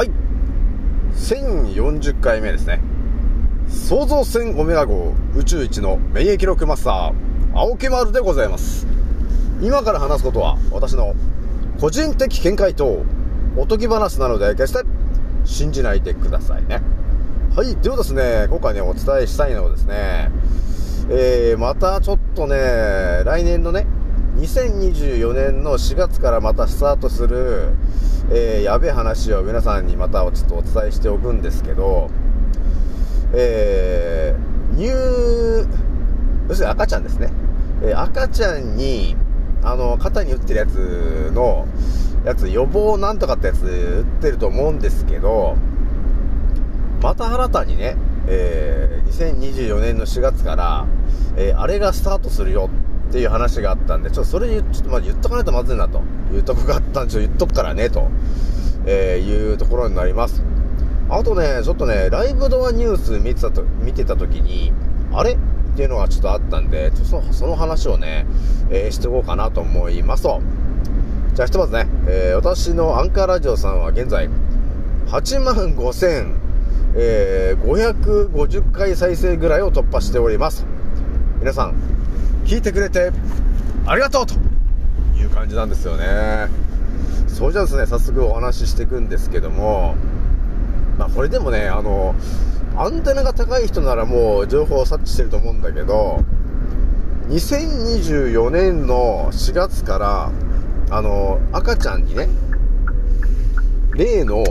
はい。1040回目ですね。創造船オメガ号宇宙一の免疫力マスター、青木丸でございます。今から話すことは私の個人的見解とおとぎ話なので決して信じないでくださいね。はい。ではですね、今回ね、お伝えしたいのはですね、えー、またちょっとね、来年のね、2024年の4月からまたスタートする、えー、やべえ話を皆さんにまたちょっとお伝えしておくんですけど、えー、乳、要するに赤ちゃんですね。えー、赤ちゃんに、あの、肩に打ってるやつの、やつ、予防なんとかってやつ打ってると思うんですけど、また新たにね、えー、2024年の4月から、えー、あれがスタートするよっていう話があったんで、ちょっとそれちょっとま言っとかないとまずいなというとこがあったんで、ちょっと言っとくからね、と、えー、いうところになります。あとね、ちょっとね、ライブドアニュース見てたと、見てた時に、あれ？っていうのがちょっとあったんで、ちょっとその話をね、えー、していこうかなと思いますと。じゃあひとまずね、えー、私のアンカーラジオさんは現在、8万5000、えー、550回再生ぐらいを突破しております。皆さん、聞いてくれてありがとうという感じなんですよね。それじゃあですね、早速お話ししていくんですけども、まあこれでもね、あの、アンテナが高い人ならもう情報を察知してると思うんだけど、2024年の4月から、あの、赤ちゃんにね、例の、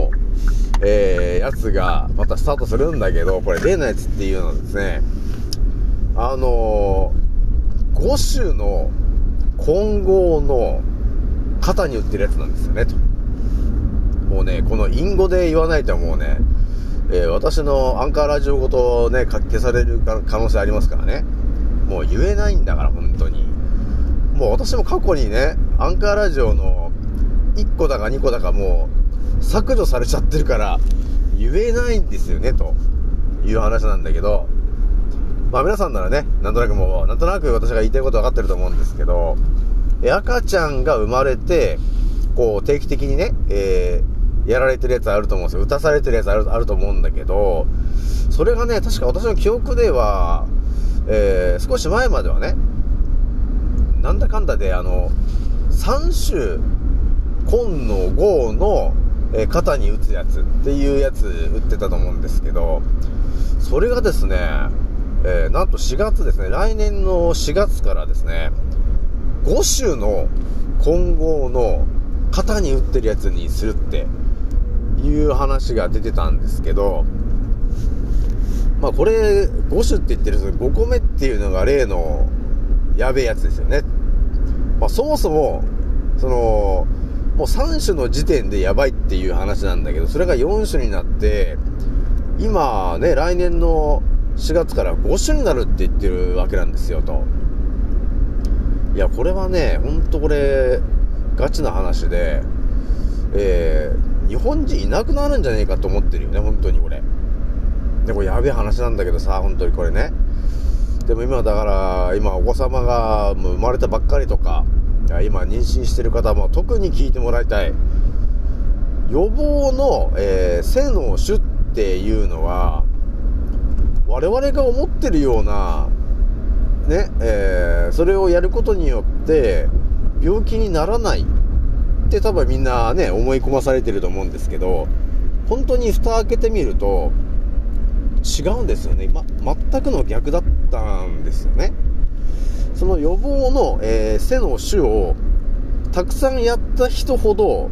えー、やつがまたスタートするんだけど、これ例のやつっていうのはですね、あのー、5種の混合の肩に売ってるやつなんですよね、と。もうね、この隠語で言わないともうね、えー、私のアンカーラジオごとね、消される可能性ありますからね。もう言えないんだから、本当に。もう私も過去にね、アンカーラジオの1個だか2個だかもう削除されちゃってるから、言えないんですよね、という話なんだけど、まあ皆さんならね、なんとなくもう、なんとなく私が言いたいこと分かってると思うんですけど、赤ちゃんが生まれて、こう定期的にね、えー、やられてるやつあると思うんですよ。打たされてるやつあるあると思うんだけど、それがね、確か私の記憶では、えー、少し前まではね、なんだかんだで、あの、3種、紺の5の、えー、肩に打つやつっていうやつ打ってたと思うんですけど、それがですね、えー、なんと4月ですね、来年の4月からですね、5種の混合の肩に打ってるやつにするっていう話が出てたんですけど、まあこれ5種って言ってる5個目っていうのが例のやべえやつですよね。まあそもそも、その、もう3種の時点でやばいっていう話なんだけど、それが4種になって、今ね、来年の4月から5種になるって言ってるわけなんですよ、と。いや、これはね、ほんとこれ、ガチな話で、えー、日本人いなくなるんじゃねえかと思ってるよね、本当にこれ。でもやべえ話なんだけどさ、本当にこれね。でも今だから、今お子様がもう生まれたばっかりとか、今妊娠してる方も特に聞いてもらいたい。予防の、えー、性の種っていうのは、我々が思ってるような、ね、えー、それをやることによって、病気にならないって多分みんなね、思い込まされてると思うんですけど、本当に蓋開けてみると、違うんですよね。ま、全くの逆だったんですよね。その予防の、えー、背の種をたくさんやった人ほど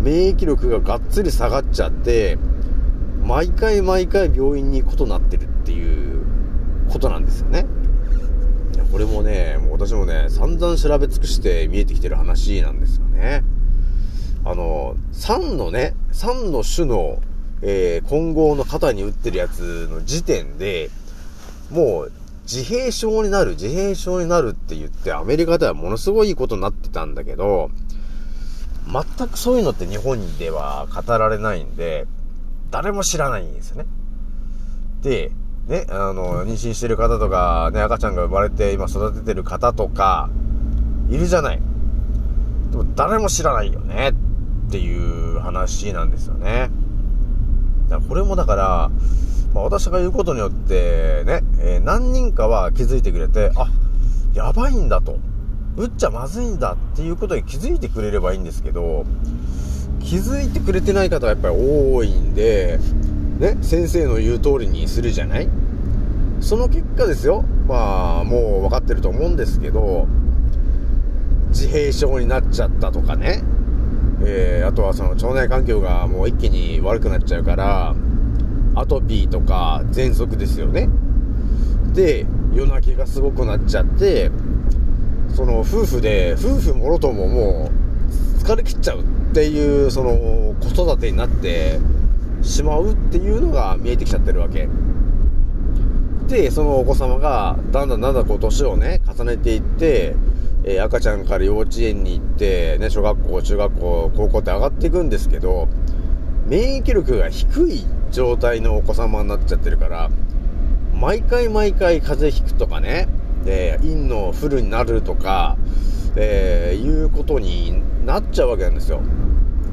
免疫力ががっつり下がっちゃって、毎回毎回病院に行くことになってるっていうことなんですよね。これもね、もう私もね、散々調べ尽くして見えてきてる話なんですよね。あの、3のね、3の種の、えー、混合の肩に打ってるやつの時点で、もう、自閉症になる、自閉症になるって言って、アメリカではものすごいことになってたんだけど、全くそういうのって日本では語られないんで、誰も知らないんですよね。で、ね、あの、妊娠してる方とか、ね、赤ちゃんが生まれて今育ててる方とか、いるじゃない。でも誰も知らないよね、っていう話なんですよね。だこれもだから、まあ、私が言うことによってね、えー、何人かは気づいてくれて、あ、やばいんだと。打っちゃまずいんだっていうことに気づいてくれればいいんですけど、気づいてくれてない方はやっぱり多いんで、ね、先生の言う通りにするじゃない？その結果ですよ。まあ、もう分かってると思うんですけど、自閉症になっちゃったとかね。えー、あとはその腸内環境がもう一気に悪くなっちゃうから、アトピーとか喘息ですよね。で、夜泣きがすごくなっちゃって、その夫婦で、夫婦もろとももう疲れ切っちゃうっていう、その子育てになってしまうっていうのが見えてきちゃってるわけ。で、そのお子様がだんだんだんだんこう年をね、重ねていって、え、赤ちゃんから幼稚園に行って、ね、小学校、中学校、高校って上がっていくんですけど、免疫力が低い状態のお子様になっちゃってるから、毎回毎回風邪ひくとかね、で、陰のフルになるとか、えー、いうことになっちゃうわけなんですよ。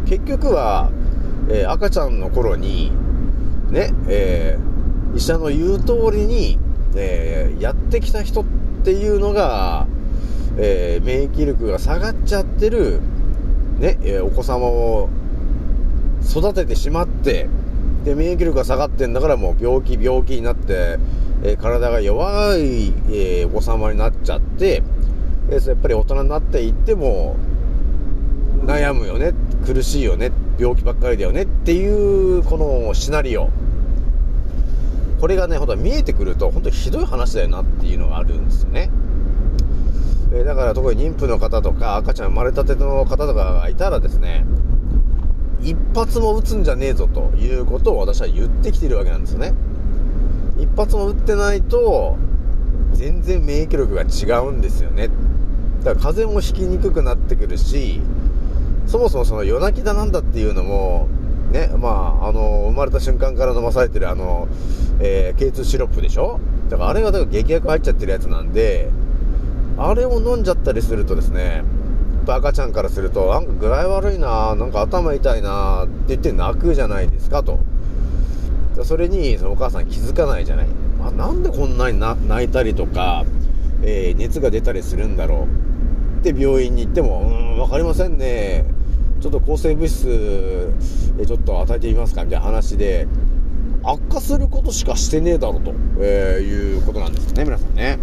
結局は、えー、赤ちゃんの頃に、ね、えー、医者の言う通りに、えー、やってきた人っていうのが、え、免疫力が下がっちゃってる、ね、え、お子様を育ててしまって、で、免疫力が下がってんだからもう病気、病気になって、え、体が弱い、えお子様になっちゃって、えやっぱり大人になっていっても、悩むよね、苦しいよね、病気ばっかりだよねっていう、このシナリオ。これがね、ほんと見えてくると、本当にひどい話だよなっていうのがあるんですよね。えだから特に妊婦の方とか赤ちゃん生まれたての方とかがいたらですね、一発も打つんじゃねえぞということを私は言ってきてるわけなんですよね。一発も打ってないと、全然免疫力が違うんですよね。だから風邪もひきにくくなってくるし、そもそもその夜泣きだなんだっていうのも、ね、まあ、あの、生まれた瞬間から飲まされてるあの、えー、K2 シロップでしょ？だからあれがだから劇薬入っちゃってるやつなんで、あれを飲んじゃったりするとですね、赤ちゃんからすると、なんか具合悪いななんか頭痛いなって言って泣くじゃないですかと。それにそのお母さん気づかないじゃない。まあ、なんでこんなにな泣いたりとか、えー、熱が出たりするんだろう。って病院に行っても、うん、わかりませんね。ちょっと抗生物質、ちょっと与えてみますかみたいな話で、悪化することしかしてねえだろと、えー、いうことなんですよね、皆さんね。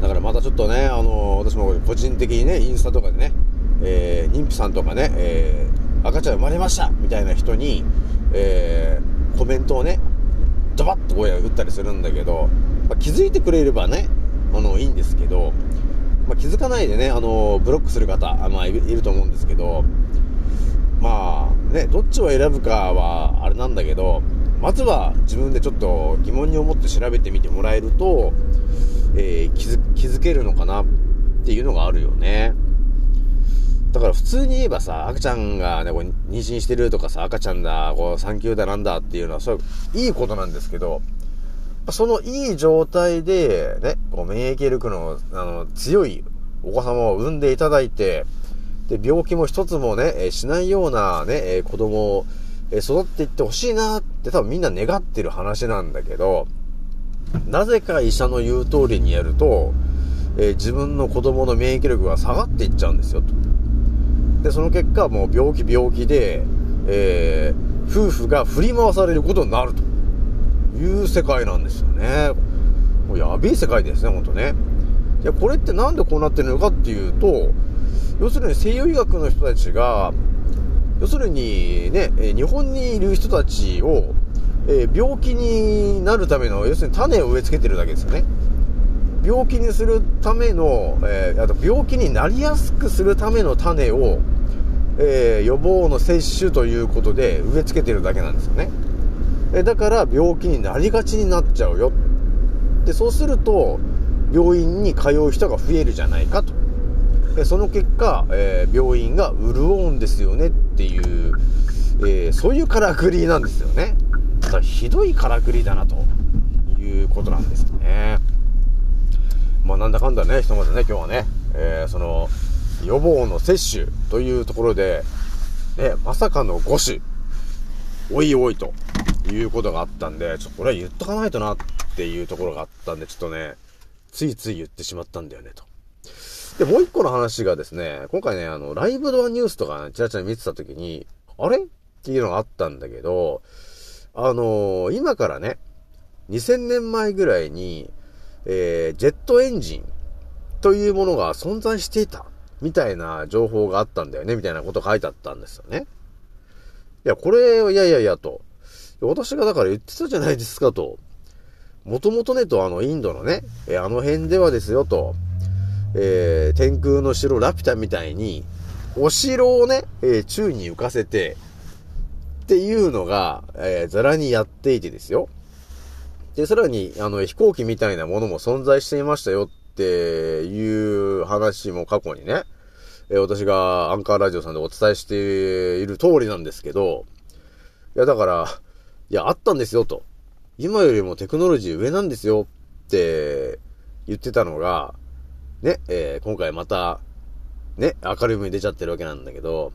だからまたちょっとね、あのー、私も個人的にね、インスタとかでね、えー、妊婦さんとかね、え、赤ちゃん生まれましたみたいな人に、え、コメントをね、ドバッと声を打ったりするんだけど、まあ、気づいてくれればね、あの、いいんですけど、まあ、気づかないでね、あの、ブロックする方、まあい、ると思うんですけど、まあ、ね、どっちを選ぶかは、あれなんだけど、まずは自分でちょっと疑問に思って調べてみてもらえると、えー、気づ、気づけるのかなっていうのがあるよね。だから普通に言えばさ、赤ちゃんがね、こう妊娠してるとかさ、赤ちゃんだ、こう産休だなんだっていうのは、それ、いいことなんですけど、そのいい状態で、ね、こう免疫力の、あの、強いお子様を産んでいただいて、で、病気も一つもね、しないようなね、子供を育っていってほしいなって多分みんな願ってる話なんだけど、なぜか医者の言う通りにやると、えー、自分の子供の免疫力が下がっていっちゃうんですよ、と。で、その結果、もう病気病気で、えー、夫婦が振り回されることになるという世界なんですよね。もうやべえ世界ですね、ほんとね。いや、これってなんでこうなってるのかっていうと、要するに西洋医学の人たちが、要するにね、日本にいる人たちを、えー、病気になるための、要するに種を植え付けてるだけですよね。病気にするための、えー、あと病気になりやすくするための種を、えー、予防の接種ということで植え付けてるだけなんですよね。えだから病気になりがちになっちゃうよ。で、そうすると、病院に通う人が増えるじゃないかと。でその結果、えー、病院が潤うんですよねっていう、えー、そういうからくりなんですよね。たひどいからくりだなということなんですね。まあなんだかんだね、ひとまずね、今日はね、えー、その、予防の接種というところで、ね、まさかの5種。おいおいということがあったんで、ちょっとこれは言っとかないとなっていうところがあったんで、ちょっとね、ついつい言ってしまったんだよね、と。で、もう一個の話がですね、今回ね、あの、ライブドアニュースとか、ね、ちらちら見てた時に、あれ？っていうのがあったんだけど、あのー、今からね、2000年前ぐらいに、えー、ジェットエンジンというものが存在していた、みたいな情報があったんだよね、みたいなこと書いてあったんですよね。いや、これ、いやいやいやと。私がだから言ってたじゃないですかと。もともとね、と、あの、インドのね、えあの辺ではですよと。えー、天空の城ラピュタみたいに、お城をね、えー、宙に浮かせて、っていうのが、えー、ざらにやっていてですよ。で、さらに、あの、飛行機みたいなものも存在していましたよっていう話も過去にね、えー、私がアンカーラジオさんでお伝えしている通りなんですけど、いや、だから、いや、あったんですよと。今よりもテクノロジー上なんですよって言ってたのが、ね、えー、今回また、ね、明るい目に出ちゃってるわけなんだけど、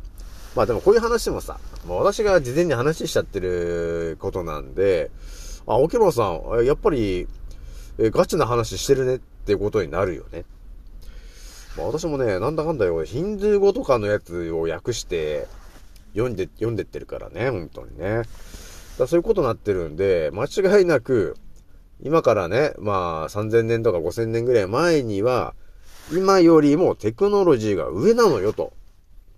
まあでもこういう話もさ、もう私が事前に話しちゃってることなんで、あ、沖村さん、やっぱり、えガチな話してるねってことになるよね。まあ、私もね、なんだかんだよ、ヒンドゥー語とかのやつを訳して読んで、読んでってるからね、本当にね。だそういうことになってるんで、間違いなく、今からね、まあ3000年とか5000年ぐらい前には、今よりもテクノロジーが上なのよと。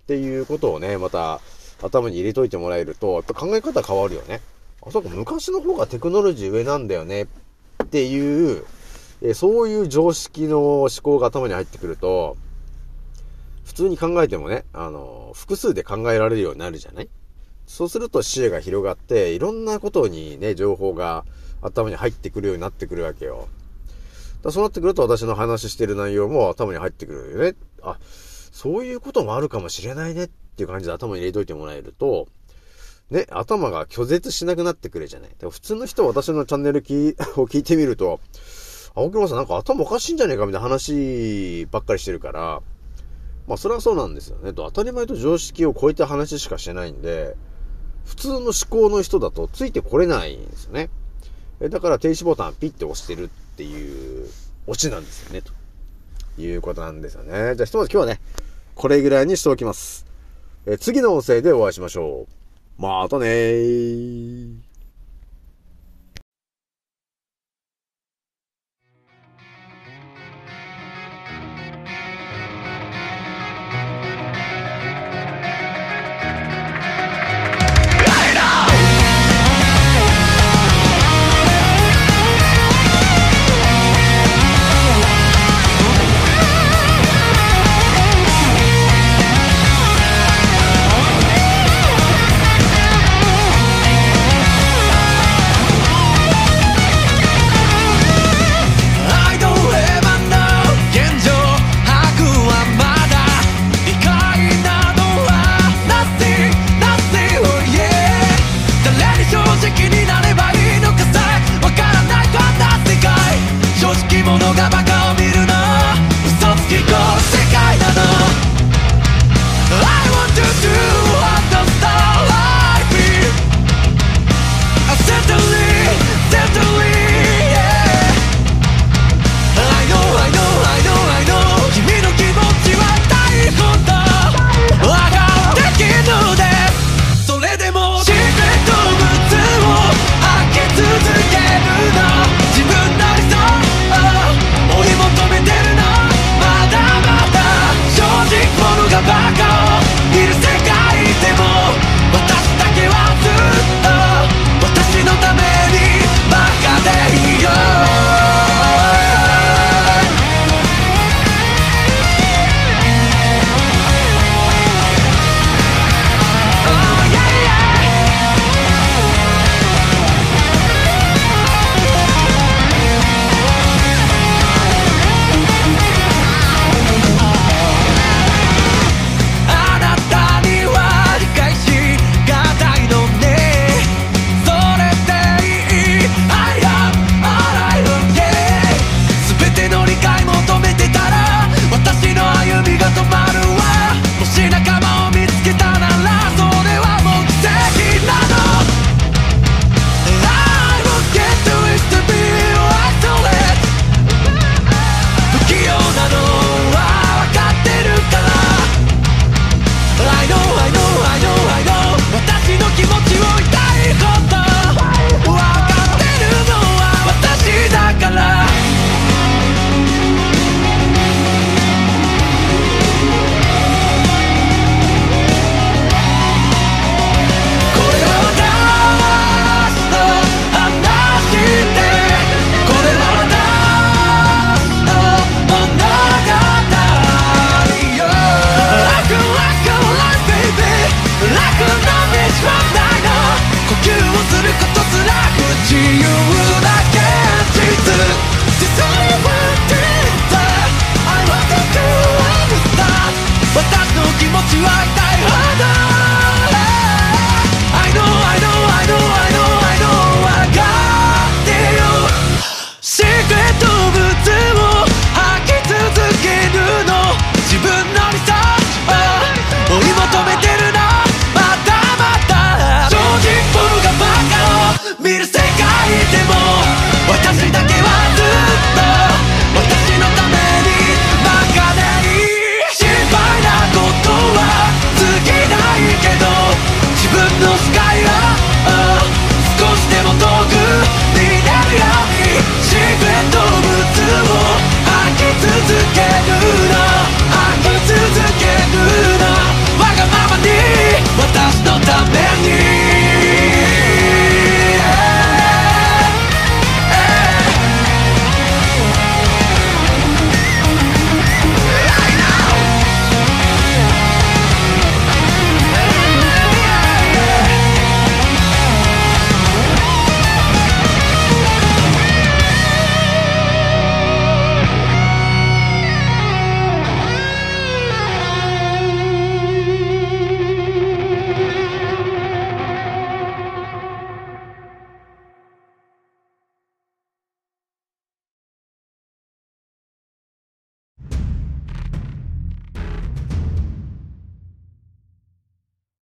っていうことをね、また頭に入れといてもらえると、やっぱ考え方変わるよね。あ、そこ昔の方がテクノロジー上なんだよねっていう、えそういう常識の思考が頭に入ってくると、普通に考えてもね、あの、複数で考えられるようになるじゃない？そうすると視野が広がって、いろんなことにね、情報が頭に入ってくるようになってくるわけよ。だそうなってくると私の話してる内容も頭に入ってくるよね。あ、そういうこともあるかもしれないねっていう感じで頭に入れといてもらえると、ね、頭が拒絶しなくなってくるじゃない。普通の人は私のチャンネル を聞いてみると、青木村さんなんか頭おかしいんじゃねえかみたいな話ばっかりしてるから、まあそれはそうなんですよね。と当たり前と常識を超えた話しかしてないんで、普通の思考の人だとついてこれないんですよね。だから停止ボタンピッて押してるっていうオチなんですよね、ということなんですよね。じゃあひとまず今日はね、これぐらいにしておきます。え次の音声でお会いしましょう。またねー。